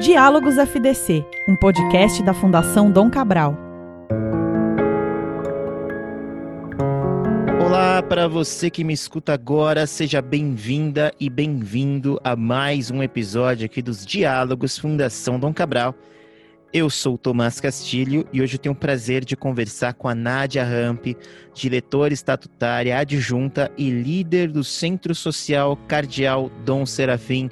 Diálogos FDC, um podcast da Fundação Dom Cabral. Olá para você que me escuta agora, seja bem-vinda e bem-vindo a mais um episódio aqui dos Diálogos Fundação Dom Cabral. Eu sou Tomás Castilho e hoje eu tenho o prazer de conversar com a Nádia Ramp, diretora estatutária adjunta e líder do Centro Social Cardeal Dom Serafim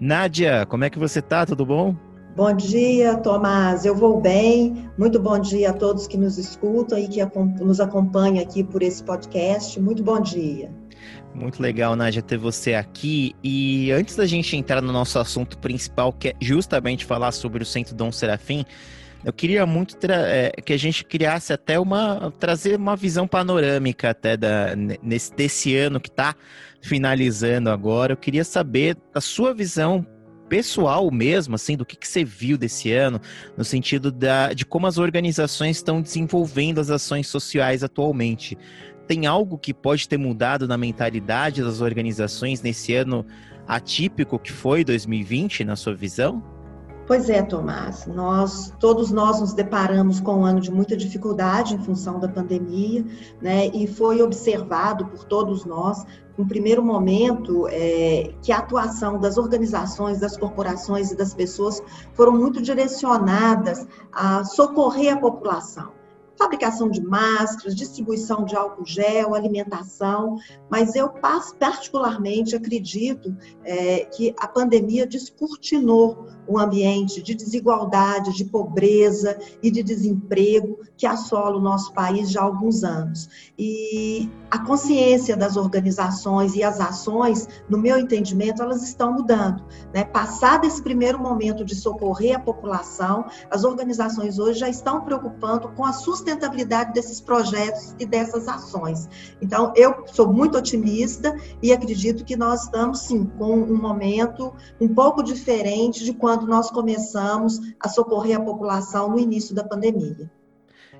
Nádia, como é que você tá? Tudo bom? Bom dia, Tomás. Eu vou bem. Muito bom dia a todos que nos escutam e que nos acompanham aqui por esse podcast. Muito bom dia. Muito legal, Nádia, ter você aqui. E antes da gente entrar no nosso assunto principal, que é justamente falar sobre o Centro Dom Serafim, eu queria muito é, que a gente criasse até uma trazer uma visão panorâmica até da, nesse desse ano que está finalizando agora, eu queria saber a sua visão pessoal mesmo, assim, do que, que você viu desse ano, no sentido da, de como as organizações estão desenvolvendo as ações sociais atualmente. Tem algo que pode ter mudado na mentalidade das organizações nesse ano atípico que foi 2020, na sua visão? Pois é, Tomás. Nós, todos nós nos deparamos com um ano de muita dificuldade em função da pandemia, né? E foi observado por todos nós, no primeiro momento, é, que a atuação das organizações, das corporações e das pessoas foram muito direcionadas a socorrer a população fabricação de máscaras, distribuição de álcool gel, alimentação, mas eu particularmente acredito é, que a pandemia descortinou o ambiente de desigualdade, de pobreza e de desemprego que assola o nosso país já há alguns anos. E a consciência das organizações e as ações, no meu entendimento, elas estão mudando. Né? Passado esse primeiro momento de socorrer a população, as organizações hoje já estão preocupando com a sustentabilidade desses projetos e dessas ações. Então, eu sou muito otimista e acredito que nós estamos, sim, com um momento um pouco diferente de quando nós começamos a socorrer a população no início da pandemia.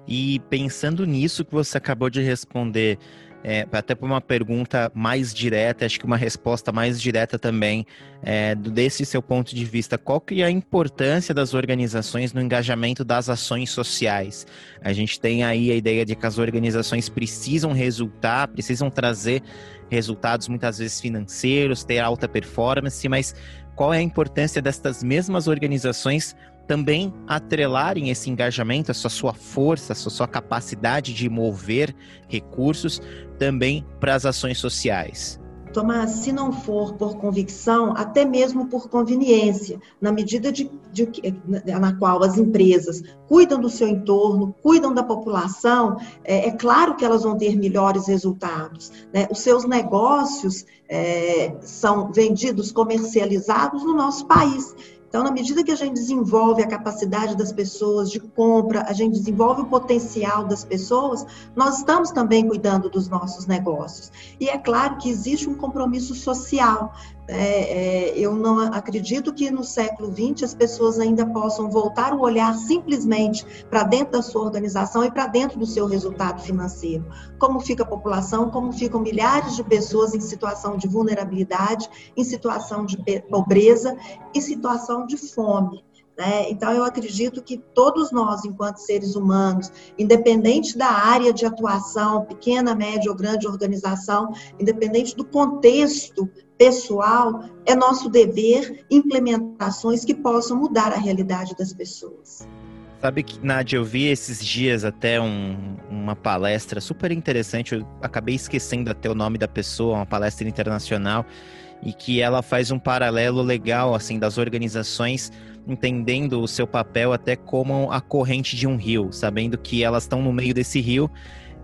E pensando nisso que você acabou de responder, é, até por uma pergunta mais direta, acho que uma resposta mais direta também, é, desse seu ponto de vista, qual que é a importância das organizações no engajamento das ações sociais? A gente tem aí a ideia de que as organizações precisam resultar, precisam trazer resultados muitas vezes financeiros, ter alta performance, mas qual é a importância destas mesmas organizações também atrelarem esse engajamento, essa sua força, essa sua capacidade de mover recursos também para as ações sociais? Tomás, se não for por convicção, até mesmo por conveniência, na medida de, de, na qual as empresas cuidam do seu entorno, cuidam da população, é, é claro que elas vão ter melhores resultados. Né? Os seus negócios é, são vendidos, comercializados no nosso país. Então, na medida que a gente desenvolve a capacidade das pessoas de compra, a gente desenvolve o potencial das pessoas, nós estamos também cuidando dos nossos negócios. E é claro que existe um compromisso social. É, é, eu não acredito que no século XX as pessoas ainda possam voltar o olhar simplesmente para dentro da sua organização e para dentro do seu resultado financeiro. Como fica a população, como ficam milhares de pessoas em situação de vulnerabilidade, em situação de pobreza, em situação de fome. Né? Então, eu acredito que todos nós, enquanto seres humanos, independente da área de atuação, pequena, média ou grande organização, independente do contexto pessoal, é nosso dever implementações que possam mudar a realidade das pessoas. Sabe que, eu vi esses dias até um, uma palestra super interessante, eu acabei esquecendo até o nome da pessoa, uma palestra internacional, e que ela faz um paralelo legal, assim, das organizações entendendo o seu papel até como a corrente de um rio, sabendo que elas estão no meio desse rio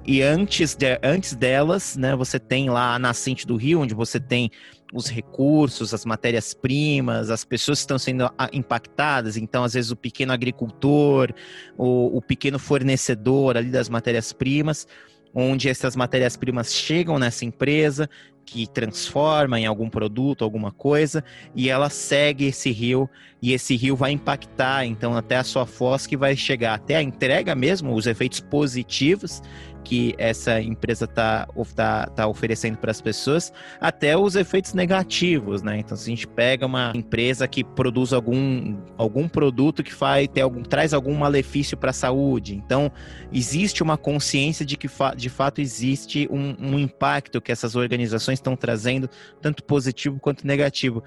e antes, de, antes delas, né, você tem lá a nascente do rio, onde você tem os recursos, as matérias-primas, as pessoas que estão sendo impactadas. Então, às vezes, o pequeno agricultor, o, o pequeno fornecedor ali das matérias-primas, onde essas matérias-primas chegam nessa empresa, que transforma em algum produto, alguma coisa, e ela segue esse rio e esse rio vai impactar então até a sua foz que vai chegar até a entrega mesmo, os efeitos positivos que essa empresa está tá, tá oferecendo para as pessoas, até os efeitos negativos, né? Então, se a gente pega uma empresa que produz algum, algum produto que faz, ter algum, traz algum malefício para a saúde, então existe uma consciência de que de fato existe um, um impacto que essas organizações estão trazendo, tanto positivo quanto negativo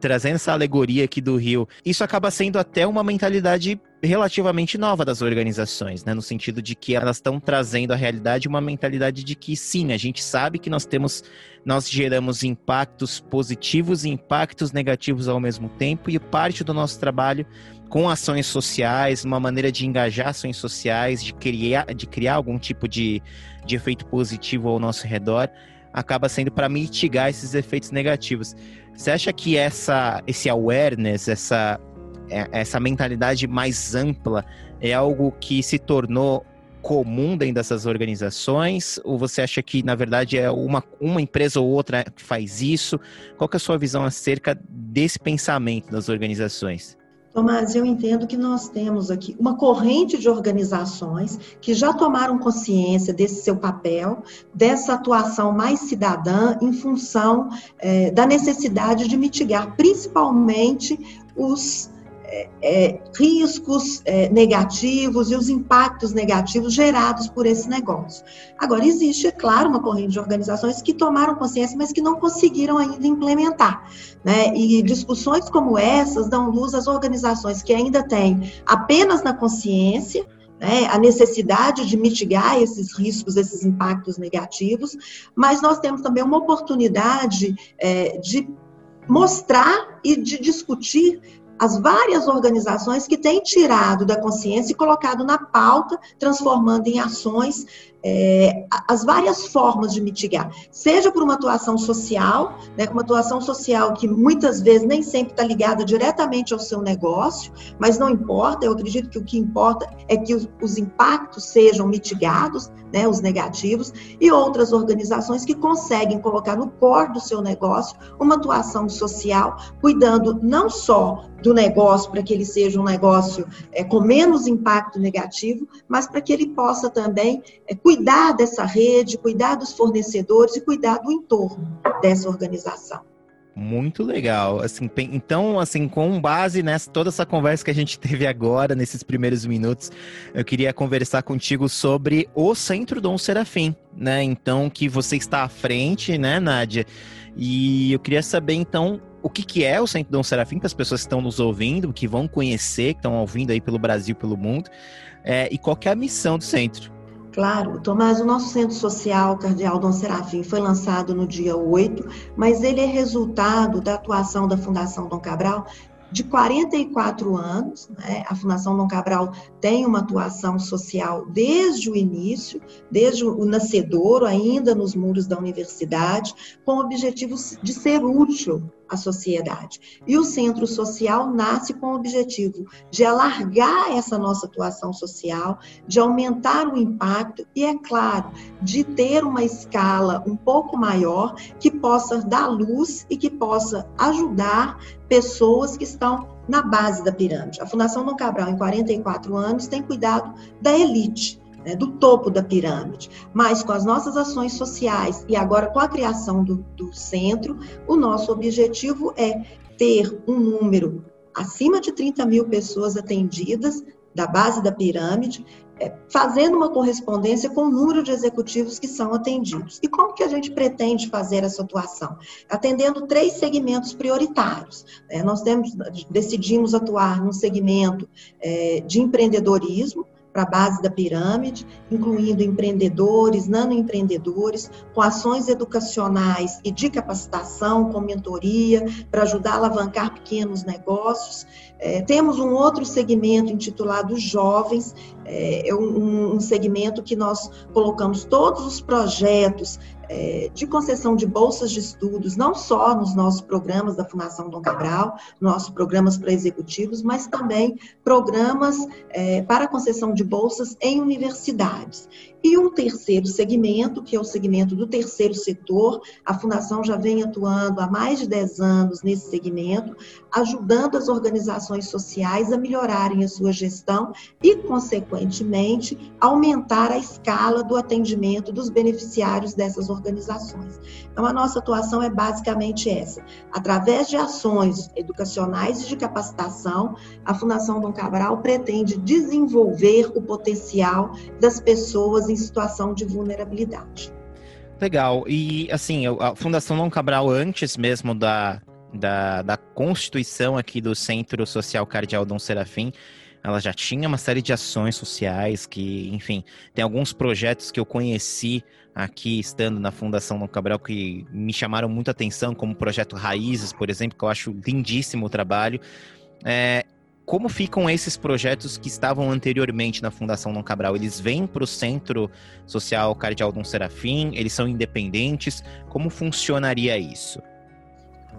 trazendo essa alegoria aqui do Rio, isso acaba sendo até uma mentalidade relativamente nova das organizações, né? No sentido de que elas estão trazendo à realidade uma mentalidade de que sim, a gente sabe que nós temos, nós geramos impactos positivos e impactos negativos ao mesmo tempo, e parte do nosso trabalho com ações sociais, uma maneira de engajar ações sociais, de criar, de criar algum tipo de, de efeito positivo ao nosso redor, acaba sendo para mitigar esses efeitos negativos. Você acha que essa, esse awareness, essa, é, essa mentalidade mais ampla é algo que se tornou comum dentro dessas organizações? Ou você acha que, na verdade, é uma, uma empresa ou outra que faz isso? Qual é a sua visão acerca desse pensamento das organizações? Tomás, eu entendo que nós temos aqui uma corrente de organizações que já tomaram consciência desse seu papel, dessa atuação mais cidadã em função é, da necessidade de mitigar principalmente os é, é, riscos é, negativos e os impactos negativos gerados por esse negócio. Agora, existe, é claro, uma corrente de organizações que tomaram consciência, mas que não conseguiram ainda implementar. Né? E discussões como essas dão luz às organizações que ainda têm apenas na consciência né, a necessidade de mitigar esses riscos, esses impactos negativos, mas nós temos também uma oportunidade é, de mostrar e de discutir as várias organizações que têm tirado da consciência e colocado na pauta, transformando em ações é, as várias formas de mitigar, seja por uma atuação social, né, uma atuação social que muitas vezes nem sempre está ligada diretamente ao seu negócio, mas não importa, eu acredito que o que importa é que os, os impactos sejam mitigados, né, os negativos, e outras organizações que conseguem colocar no core do seu negócio uma atuação social, cuidando não só do negócio para que ele seja um negócio é, com menos impacto negativo, mas para que ele possa também é, cuidar dessa rede, cuidar dos fornecedores e cuidar do entorno dessa organização. Muito legal. Assim, então, assim, com base nessa toda essa conversa que a gente teve agora, nesses primeiros minutos, eu queria conversar contigo sobre o Centro Dom Serafim, né? Então, que você está à frente, né, Nádia? E eu queria saber, então, o que, que é o Centro Dom Serafim, para as pessoas que estão nos ouvindo, que vão conhecer, que estão ouvindo aí pelo Brasil, pelo mundo, é, e qual é a missão do centro? Claro, Tomás, o nosso Centro Social Cardeal Dom Serafim foi lançado no dia 8, mas ele é resultado da atuação da Fundação Dom Cabral de 44 anos. Né? A Fundação Dom Cabral tem uma atuação social desde o início, desde o nascedouro, ainda nos muros da universidade, com o objetivo de ser útil a sociedade. E o centro social nasce com o objetivo de alargar essa nossa atuação social, de aumentar o impacto e, é claro, de ter uma escala um pouco maior que possa dar luz e que possa ajudar pessoas que estão na base da pirâmide. A Fundação Dom Cabral, em 44 anos, tem cuidado da elite né, do topo da pirâmide. Mas com as nossas ações sociais e agora com a criação do, do centro, o nosso objetivo é ter um número acima de 30 mil pessoas atendidas da base da pirâmide, é, fazendo uma correspondência com o número de executivos que são atendidos. E como que a gente pretende fazer essa atuação? Atendendo três segmentos prioritários. É, nós temos, decidimos atuar num segmento é, de empreendedorismo, para a base da pirâmide, incluindo empreendedores, nanoempreendedores, com ações educacionais e de capacitação, com mentoria, para ajudar a alavancar pequenos negócios. É, temos um outro segmento intitulado Jovens, é, é um, um segmento que nós colocamos todos os projetos é, de concessão de bolsas de estudos, não só nos nossos programas da Fundação Dom Cabral, nossos programas para executivos, mas também programas é, para concessão de bolsas em universidades. E um terceiro segmento, que é o segmento do terceiro setor, a Fundação já vem atuando há mais de 10 anos nesse segmento, ajudando as organizações sociais a melhorarem a sua gestão e, consequentemente, aumentar a escala do atendimento dos beneficiários dessas organizações. Então, a nossa atuação é basicamente essa. Através de ações educacionais e de capacitação, a Fundação Dom Cabral pretende desenvolver o potencial das pessoas em situação de vulnerabilidade. Legal. E, assim, a Fundação Dom Cabral, antes mesmo da, da, da constituição aqui do Centro Social Cardeal Dom Serafim, ela já tinha uma série de ações sociais que, enfim, tem alguns projetos que eu conheci aqui estando na Fundação Dom Cabral que me chamaram muita atenção, como o projeto Raízes, por exemplo, que eu acho lindíssimo o trabalho. É, como ficam esses projetos que estavam anteriormente na Fundação Dom Cabral? Eles vêm para o Centro Social Cardeal Dom Serafim? Eles são independentes? Como funcionaria isso?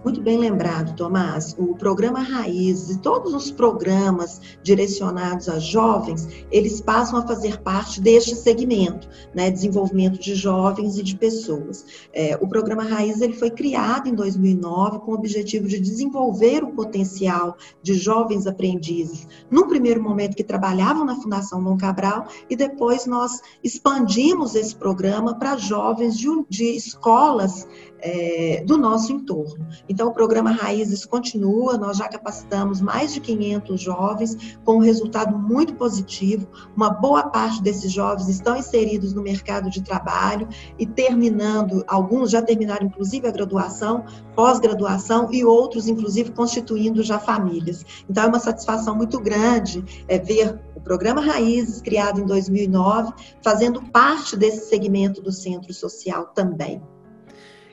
Muito bem lembrado, Tomás. O programa Raízes e todos os programas direcionados a jovens, eles passam a fazer parte deste segmento, né, desenvolvimento de jovens e de pessoas. É, o programa Raízes ele foi criado em 2009 com o objetivo de desenvolver o potencial de jovens aprendizes. Num primeiro momento que trabalhavam na Fundação Dom Cabral e depois nós expandimos esse programa para jovens de, de escolas é, do nosso entorno. Então, o programa Raízes continua, nós já capacitamos mais de 500 jovens, com um resultado muito positivo. Uma boa parte desses jovens estão inseridos no mercado de trabalho e terminando, alguns já terminaram inclusive a graduação, pós-graduação e outros, inclusive, constituindo já famílias. Então, é uma satisfação muito grande é, ver o programa Raízes, criado em 2009, fazendo parte desse segmento do centro social também.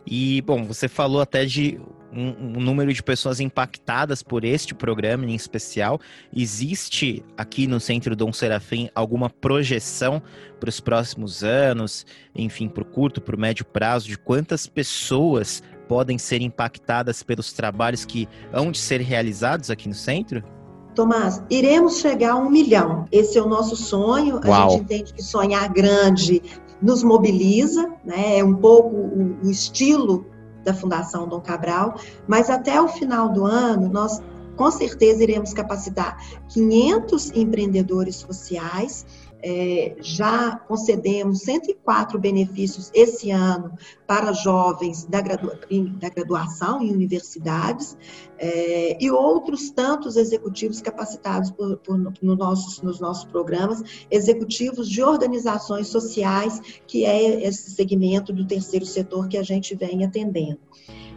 E, bom, você falou até de um, um, número de pessoas impactadas por este programa em especial. Existe aqui no Centro Dom Serafim alguma projeção para os próximos anos, enfim, para o curto, para o médio prazo, de quantas pessoas podem ser impactadas pelos trabalhos que hão de ser realizados aqui no centro? Tomás, iremos chegar a um milhão. Esse é o nosso sonho. Uau. A gente entende que sonhar grande nos mobiliza, né? é um pouco o, o estilo da Fundação Dom Cabral, mas até o final do ano nós com certeza iremos capacitar 500 empreendedores sociais é, já concedemos 104 benefícios esse ano para jovens da, gradua da graduação em universidades é, e outros tantos executivos capacitados por, por, no nossos, nos nossos programas, executivos de organizações sociais, que é esse segmento do terceiro setor que a gente vem atendendo.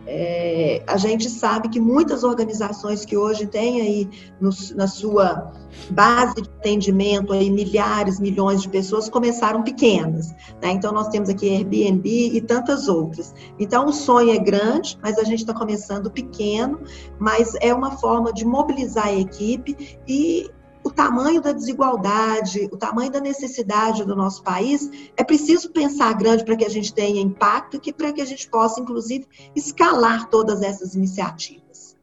É, a gente sabe que muitas organizações que hoje têm aí no, na sua base de atendimento aí milhares, milhões de pessoas começaram pequenas. Né? Então nós temos aqui Airbnb e tantas outras. Então o sonho é grande, mas a gente está começando pequeno, mas é uma forma de mobilizar a equipe e tamanho da desigualdade, o tamanho da necessidade do nosso país, é preciso pensar grande para que a gente tenha impacto e para que a gente possa, inclusive, escalar todas essas iniciativas.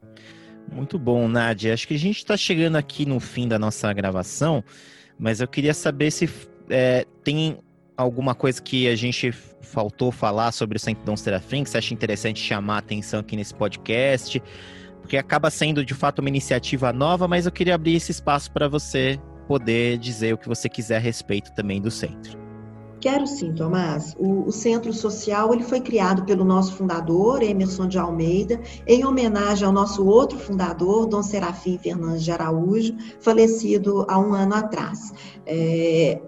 Muito bom, Nádia. Acho que a gente está chegando aqui no fim da nossa gravação, mas eu queria saber se é, tem alguma coisa que a gente faltou falar sobre o Centro Dom Serafim, que você acha interessante chamar a atenção aqui nesse podcast porque acaba sendo de fato uma iniciativa nova, mas eu queria abrir esse espaço para você poder dizer o que você quiser a respeito também do centro. Quero sim, Tomás. O, o, Centro Social ele foi criado pelo nosso fundador, Emerson de Almeida, em homenagem ao nosso outro fundador, Dom Serafim Fernandes de Araújo, falecido há um ano atrás. É,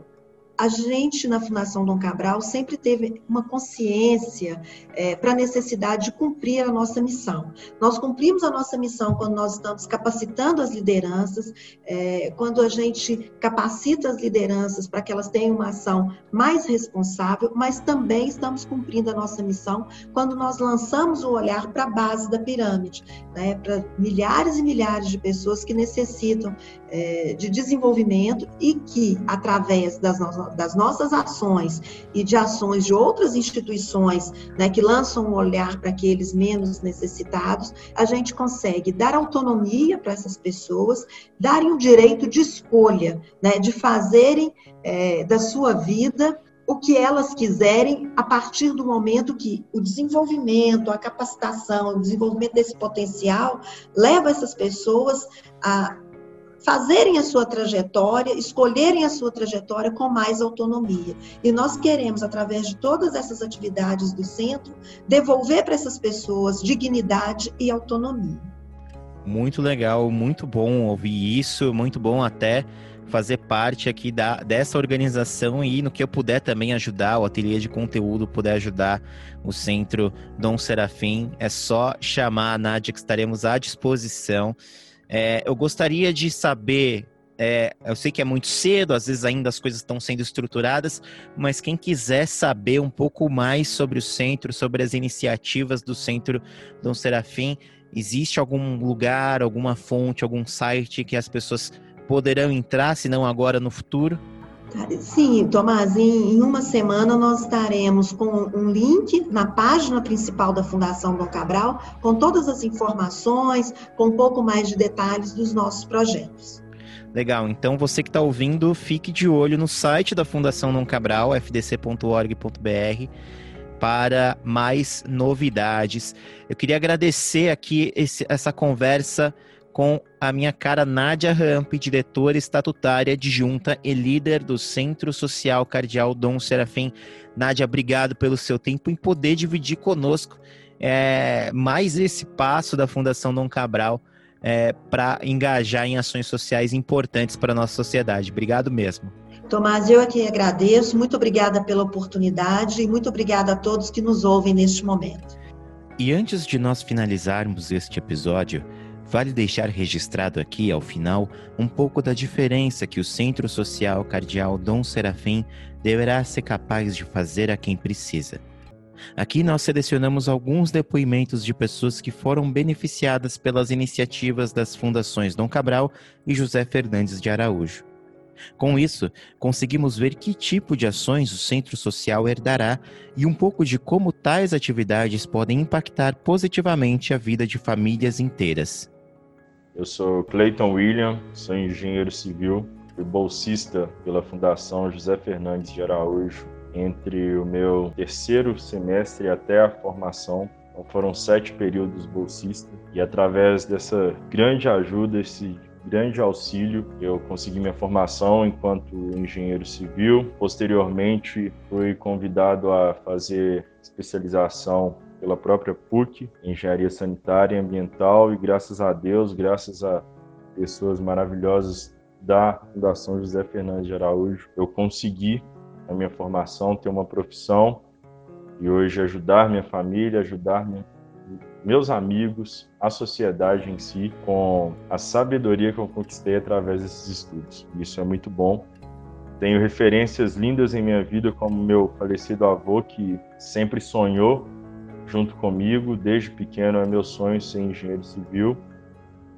a gente na Fundação Dom Cabral sempre teve uma consciência é, para a necessidade de cumprir a nossa missão. Nós cumprimos a nossa missão quando nós estamos capacitando as lideranças, é, quando a gente capacita as lideranças para que elas tenham uma ação mais responsável, mas também estamos cumprindo a nossa missão quando nós lançamos o olhar para a base da pirâmide, né, para milhares e milhares de pessoas que necessitam é, de desenvolvimento e que, através das nossas das nossas ações e de ações de outras instituições né, que lançam um olhar para aqueles menos necessitados, a gente consegue dar autonomia para essas pessoas, darem o direito de escolha, né, de fazerem é, da sua vida o que elas quiserem a partir do momento que o desenvolvimento, a capacitação, o desenvolvimento desse potencial leva essas pessoas a fazerem a sua trajetória, escolherem a sua trajetória com mais autonomia. E nós queremos, através de todas essas atividades do centro, devolver para essas pessoas dignidade e autonomia. Muito legal, muito bom ouvir isso, muito bom até fazer parte aqui da, dessa organização e no que eu puder também ajudar, o ateliê de conteúdo puder ajudar o Centro Dom Serafim, é só chamar a Nádia que estaremos à disposição. É, eu gostaria de saber é, eu sei que é muito cedo, às vezes ainda as coisas estão sendo estruturadas, mas quem quiser saber um pouco mais sobre o centro, sobre as iniciativas do Centro Dom Serafim, existe algum lugar, alguma fonte, algum site que as pessoas poderão entrar, se não agora no futuro? Sim, Tomás, em, uma semana nós estaremos com um link na página principal da Fundação Dom Cabral, com todas as informações, com um pouco mais de detalhes dos nossos projetos. Legal, então você que está ouvindo, fique de olho no site da Fundação Dom Cabral, fdc.org.br, para mais novidades. Eu queria agradecer aqui esse, essa conversa com a minha cara Nádia Ramp, diretora estatutária adjunta e líder do Centro Social Cardeal Dom Serafim. Nádia, obrigado pelo seu tempo em poder dividir conosco é, mais esse passo da Fundação Dom Cabral é, para engajar em ações sociais importantes para a nossa sociedade. Obrigado mesmo. Tomás, eu aqui agradeço, muito obrigada pela oportunidade e muito obrigada a todos que nos ouvem neste momento. E antes de nós finalizarmos este episódio, Vale deixar registrado aqui, ao final, um pouco da diferença que o Centro Social Cardeal Dom Serafim deverá ser capaz de fazer a quem precisa. Aqui nós selecionamos alguns depoimentos de pessoas que foram beneficiadas pelas iniciativas das fundações Dom Cabral e José Fernandes de Araújo. Com isso, conseguimos ver que tipo de ações o centro social herdará e um pouco de como tais atividades podem impactar positivamente a vida de famílias inteiras. Eu sou Clayton William, sou engenheiro civil, fui bolsista pela Fundação José Fernandes de Araújo entre o meu terceiro semestre até a formação. Então foram sete períodos bolsista e através dessa grande ajuda, esse grande auxílio, eu consegui minha formação enquanto engenheiro civil. Posteriormente, fui convidado a fazer especialização pela própria PUC, Engenharia Sanitária e Ambiental, e graças a Deus, graças a pessoas maravilhosas da Fundação José Fernandes de Araújo, eu consegui a minha formação, ter uma profissão e hoje ajudar minha família, ajudar minha, meus amigos, a sociedade em si, com a sabedoria que eu conquistei através desses estudos. Isso é muito bom. Tenho referências lindas em minha vida, como meu falecido avô, que sempre sonhou junto comigo. Desde pequeno é meu sonho ser engenheiro civil.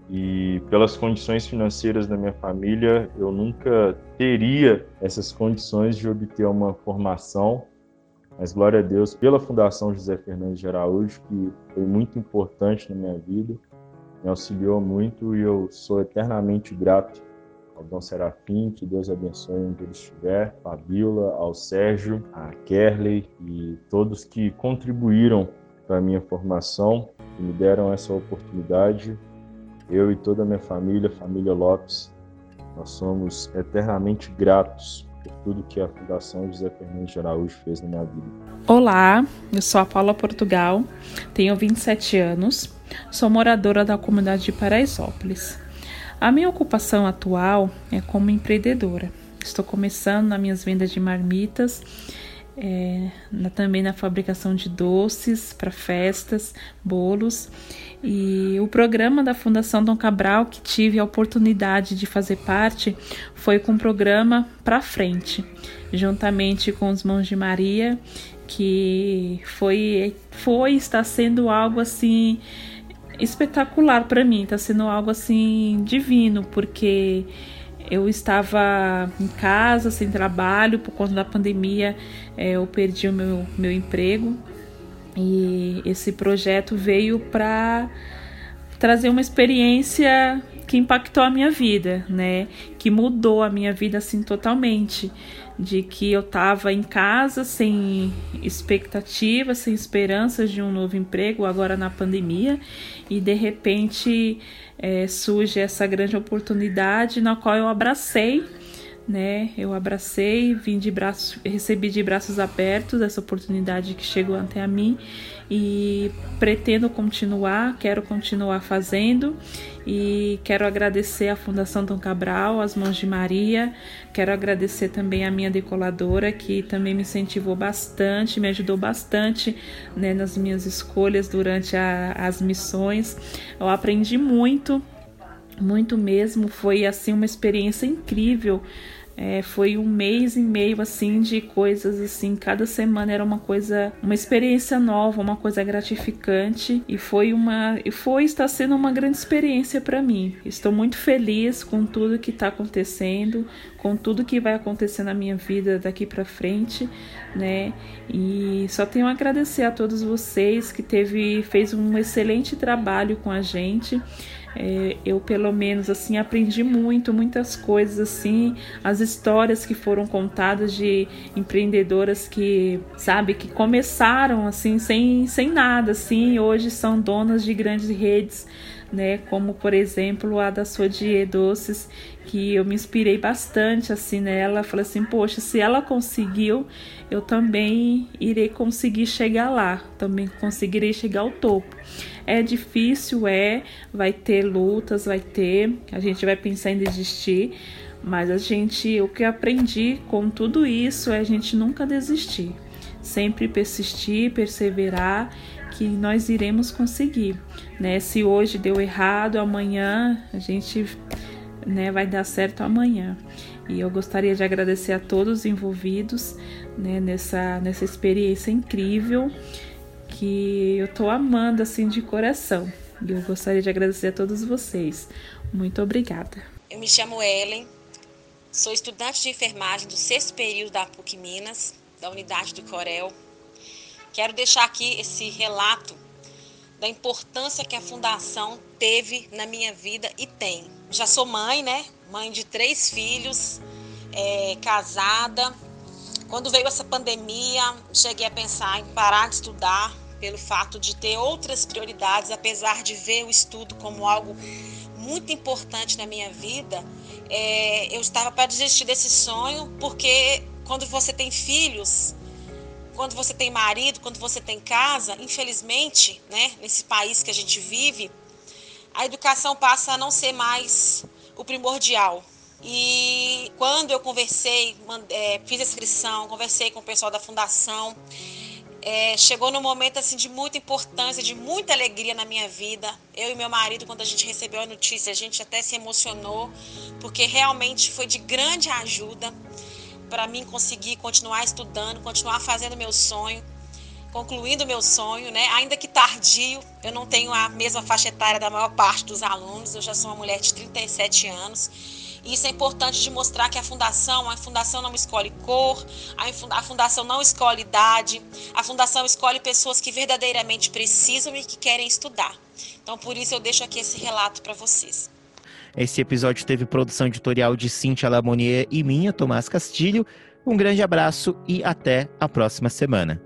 E pelas condições financeiras da minha família, eu nunca teria essas condições de obter uma formação. Mas glória a Deus pela Fundação José Fernandes de Araújo, que foi muito importante na minha vida, me auxiliou muito e eu sou eternamente grato ao Dom Serafim, que Deus abençoe onde ele estiver, Fabiola, ao Sérgio, a Kerley e todos que contribuíram para a minha formação, que me deram essa oportunidade. Eu e toda a minha família, família Lopes, nós somos eternamente gratos por tudo que a Fundação José Fernandes de Araújo fez na minha vida. Olá, eu sou a Paula Portugal, tenho 27 anos, sou moradora da comunidade de Paraisópolis. A minha ocupação atual é como empreendedora. Estou começando nas minhas vendas de marmitas é, na, também na fabricação de doces para festas, bolos. E o programa da Fundação Dom Cabral, que tive a oportunidade de fazer parte, foi com o programa Para Frente, juntamente com os Mãos de Maria, que foi, foi está sendo algo assim espetacular para mim, está sendo algo assim divino, porque eu estava em casa, sem trabalho, por conta da pandemia, é, eu perdi o meu, meu emprego. E esse projeto veio para trazer uma experiência que impactou a minha vida, né? Que mudou a minha vida assim totalmente. De que eu estava em casa sem expectativas, sem esperanças de um novo emprego, agora na pandemia, e de repente é, surge essa grande oportunidade na qual eu abracei né? Eu abracei, vim de braços, recebi de braços abertos essa oportunidade que chegou até a mim e pretendo continuar, quero continuar fazendo e quero agradecer à Fundação Dom Cabral, às mãos de Maria, quero agradecer também à minha decoladora que também me incentivou bastante, me ajudou bastante né, nas minhas escolhas durante a, as missões. Eu aprendi muito muito mesmo. Foi assim uma experiência incrível. É, foi um mês e meio assim de coisas assim, cada semana era uma coisa, uma experiência nova, uma coisa gratificante e foi uma e foi está sendo uma grande experiência para mim. Estou muito feliz com tudo que está acontecendo, com tudo que vai acontecer na minha vida daqui para frente, né? E só tenho a agradecer a todos vocês que teve fez um excelente trabalho com a gente. É, eu pelo menos assim aprendi muito, muitas coisas assim, as histórias que foram contadas de empreendedoras que, sabe, que começaram assim sem, sem nada, assim, hoje são donas de grandes redes né? Como por exemplo a da Sodie Doces, que eu me inspirei bastante assim nela. Falei assim, poxa, se ela conseguiu, eu também irei conseguir chegar lá, também conseguirei chegar ao topo. É difícil, é, vai ter lutas, vai ter, a gente vai pensar em desistir, mas a gente, o que eu aprendi com tudo isso é a gente nunca desistir, sempre persistir, perseverar que nós iremos conseguir, né? Se hoje deu errado, amanhã a gente, né, vai dar certo amanhã. E eu gostaria de agradecer a todos os envolvidos, né, nessa nessa experiência incrível que eu tô amando assim de coração. E eu gostaria de agradecer a todos vocês. Muito obrigada. Eu me chamo Ellen, sou estudante de enfermagem do sexto período da PUC Minas, da unidade do Corel. Quero deixar aqui esse relato da importância que a fundação teve na minha vida e tem. Já sou mãe, né? Mãe de três filhos, é, casada. Quando veio essa pandemia, cheguei a pensar em parar de estudar pelo fato de ter outras prioridades, apesar de ver o estudo como algo muito importante na minha vida. É, eu estava para desistir desse sonho, porque quando você tem filhos, quando você tem marido, quando você tem casa, infelizmente, né, nesse país que a gente vive, a educação passa a não ser mais o primordial. E quando eu conversei, é, fiz a inscrição, conversei com o pessoal da fundação, é, chegou num momento assim de muita importância, de muita alegria na minha vida. Eu e meu marido, quando a gente recebeu a notícia, a gente até se emocionou, porque realmente foi de grande ajuda para mim conseguir continuar estudando, continuar fazendo meu sonho, concluindo meu sonho, né? Ainda que tardio, eu não tenho a mesma faixa etária da maior parte dos alunos, eu já sou uma mulher de 37 anos. Isso é importante de mostrar que a fundação, a fundação não escolhe cor, a fundação não escolhe idade, a fundação escolhe pessoas que verdadeiramente precisam e que querem estudar. Então, por isso eu deixo aqui esse relato para vocês. Esse episódio teve produção editorial de Cintia Lamonier e minha, Tomás Castilho. Um grande abraço e até a próxima semana.